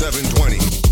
720.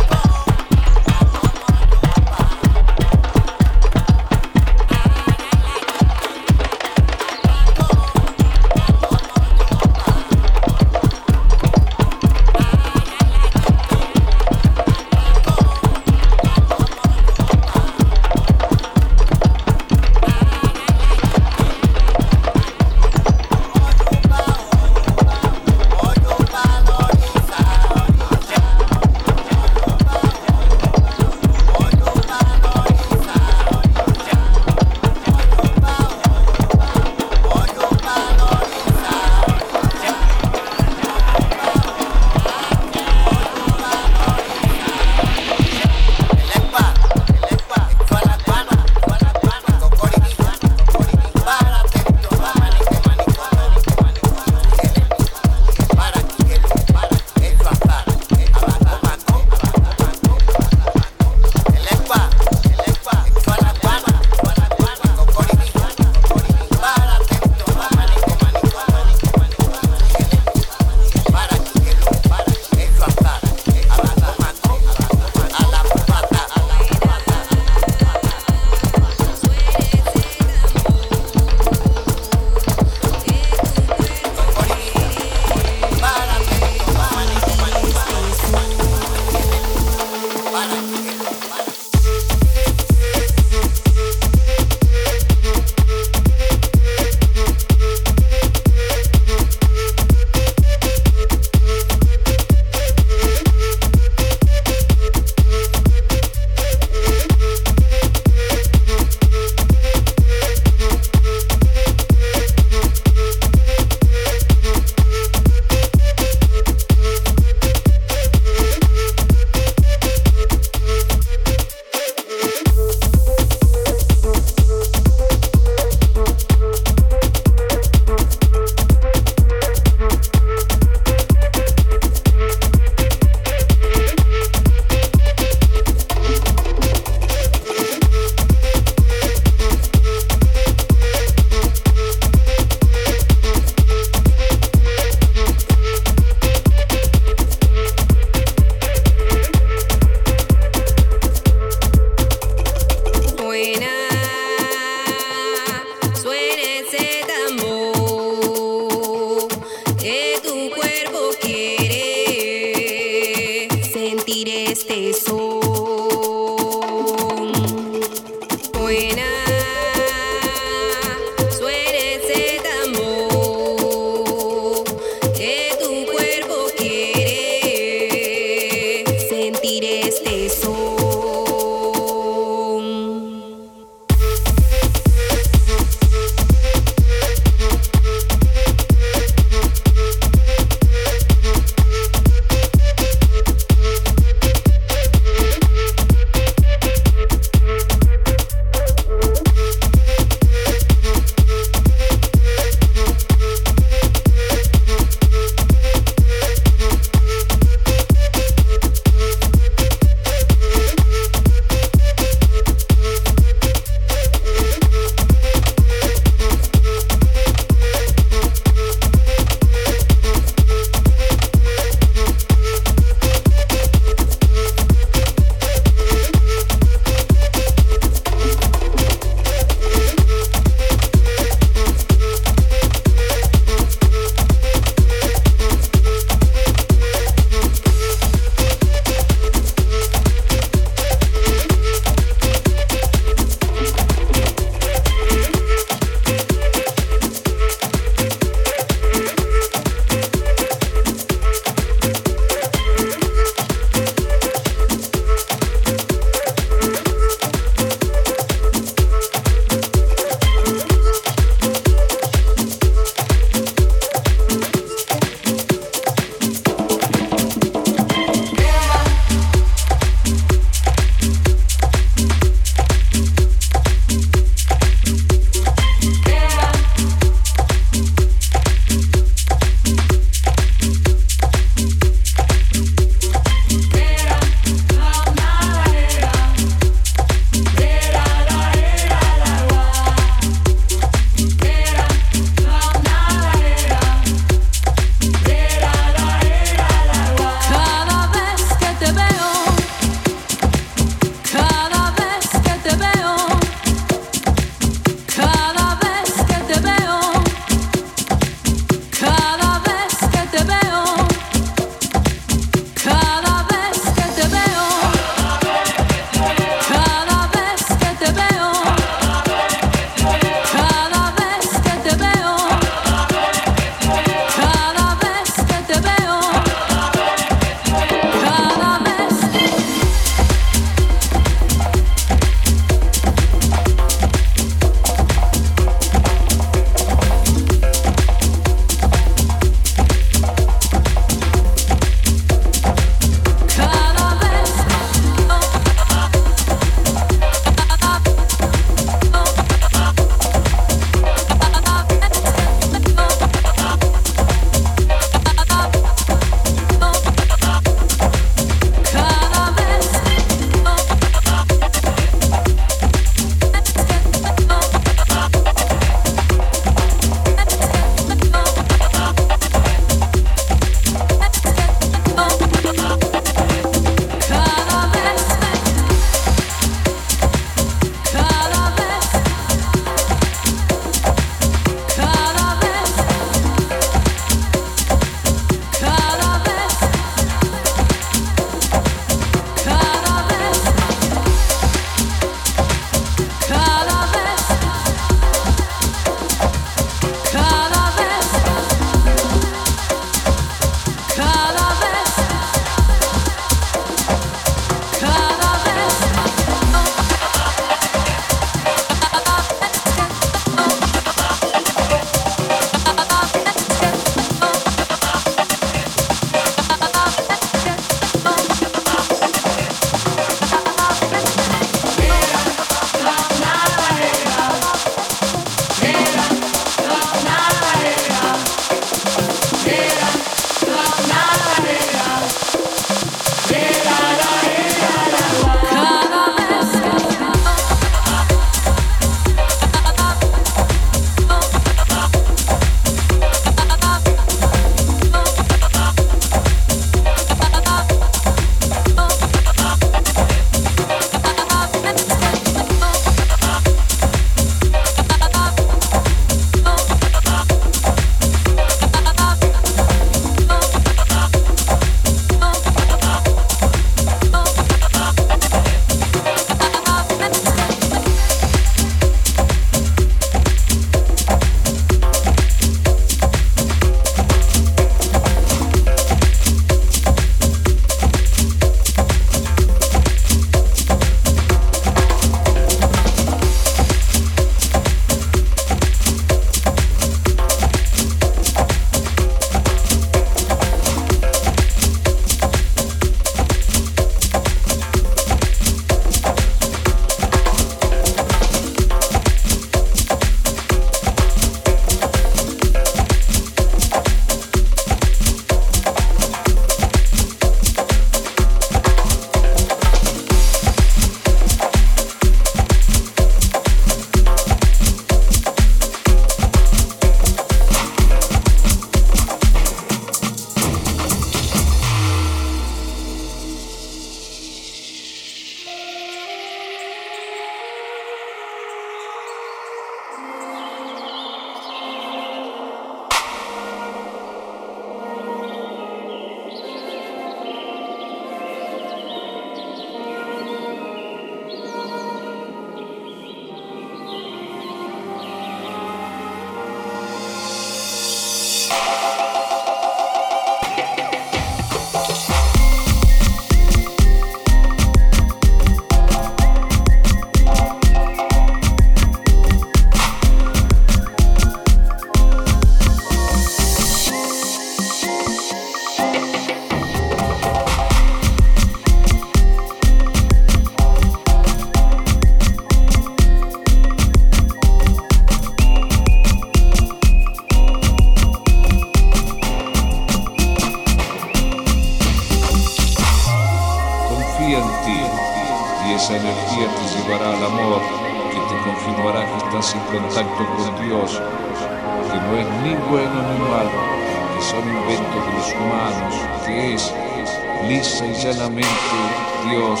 Dios,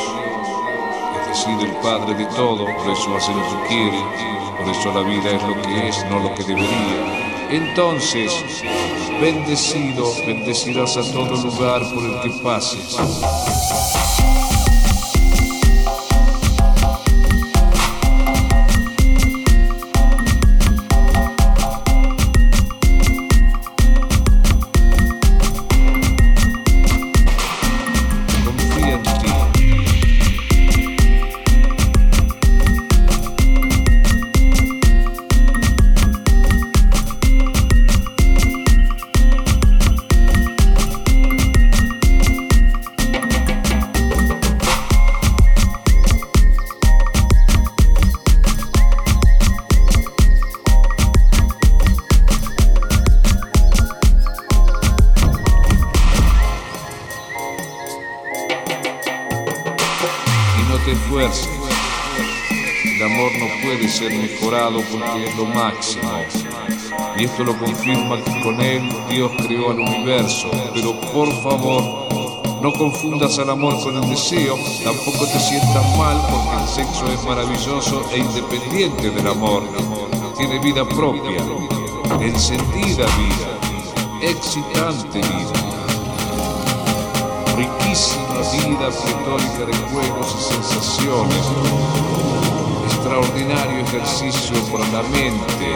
es decir, el Padre de todo, por eso hace lo que quiere, por eso la vida es lo que es, no lo que debería. Entonces, bendecido, bendecirás a todo lugar por el que pases. Porque es lo máximo. Y esto lo confirma que con él Dios creó al universo. Pero por favor, no confundas al amor con el deseo, tampoco te sientas mal porque el sexo es maravilloso e independiente del amor. Tiene vida propia, encendida vida, excitante vida, riquísima vida pletórica de juegos y sensaciones extraordinario ejercicio por la mente,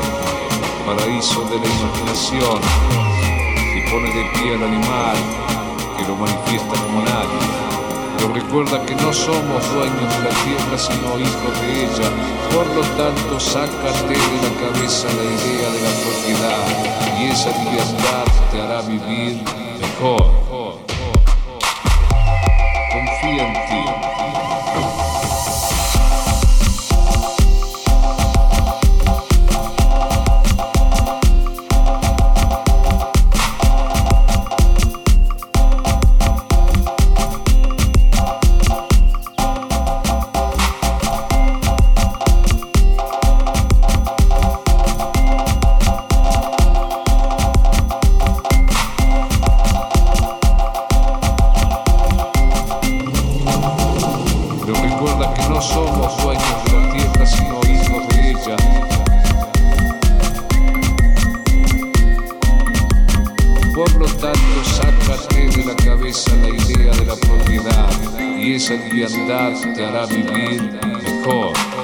paraíso de la imaginación, que pone de pie al animal, que lo manifiesta como nadie. Pero recuerda que no somos dueños de la tierra, sino hijos de ella. Por lo tanto, sácate de la cabeza la idea de la propiedad y esa libertad te hará vivir mejor. Confía en ti. Deixa é de andar, terá beber, decor.